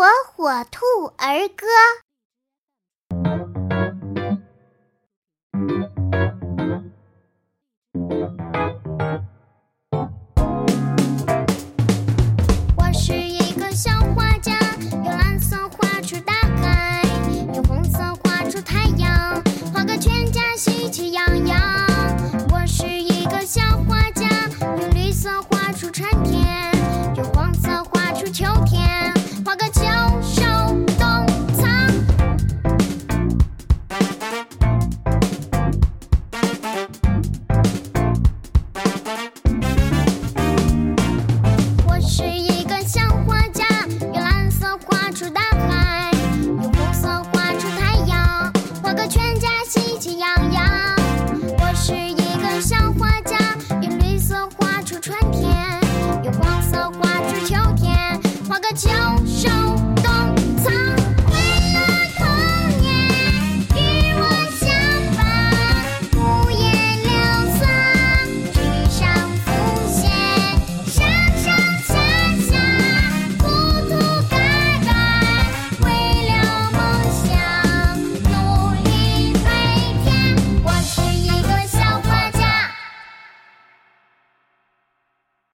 火火兔儿歌。海，用红色画出太阳，画个全家喜气洋洋。我是一个小画家，用绿色画出春天，用黄色画出秋天，画个秋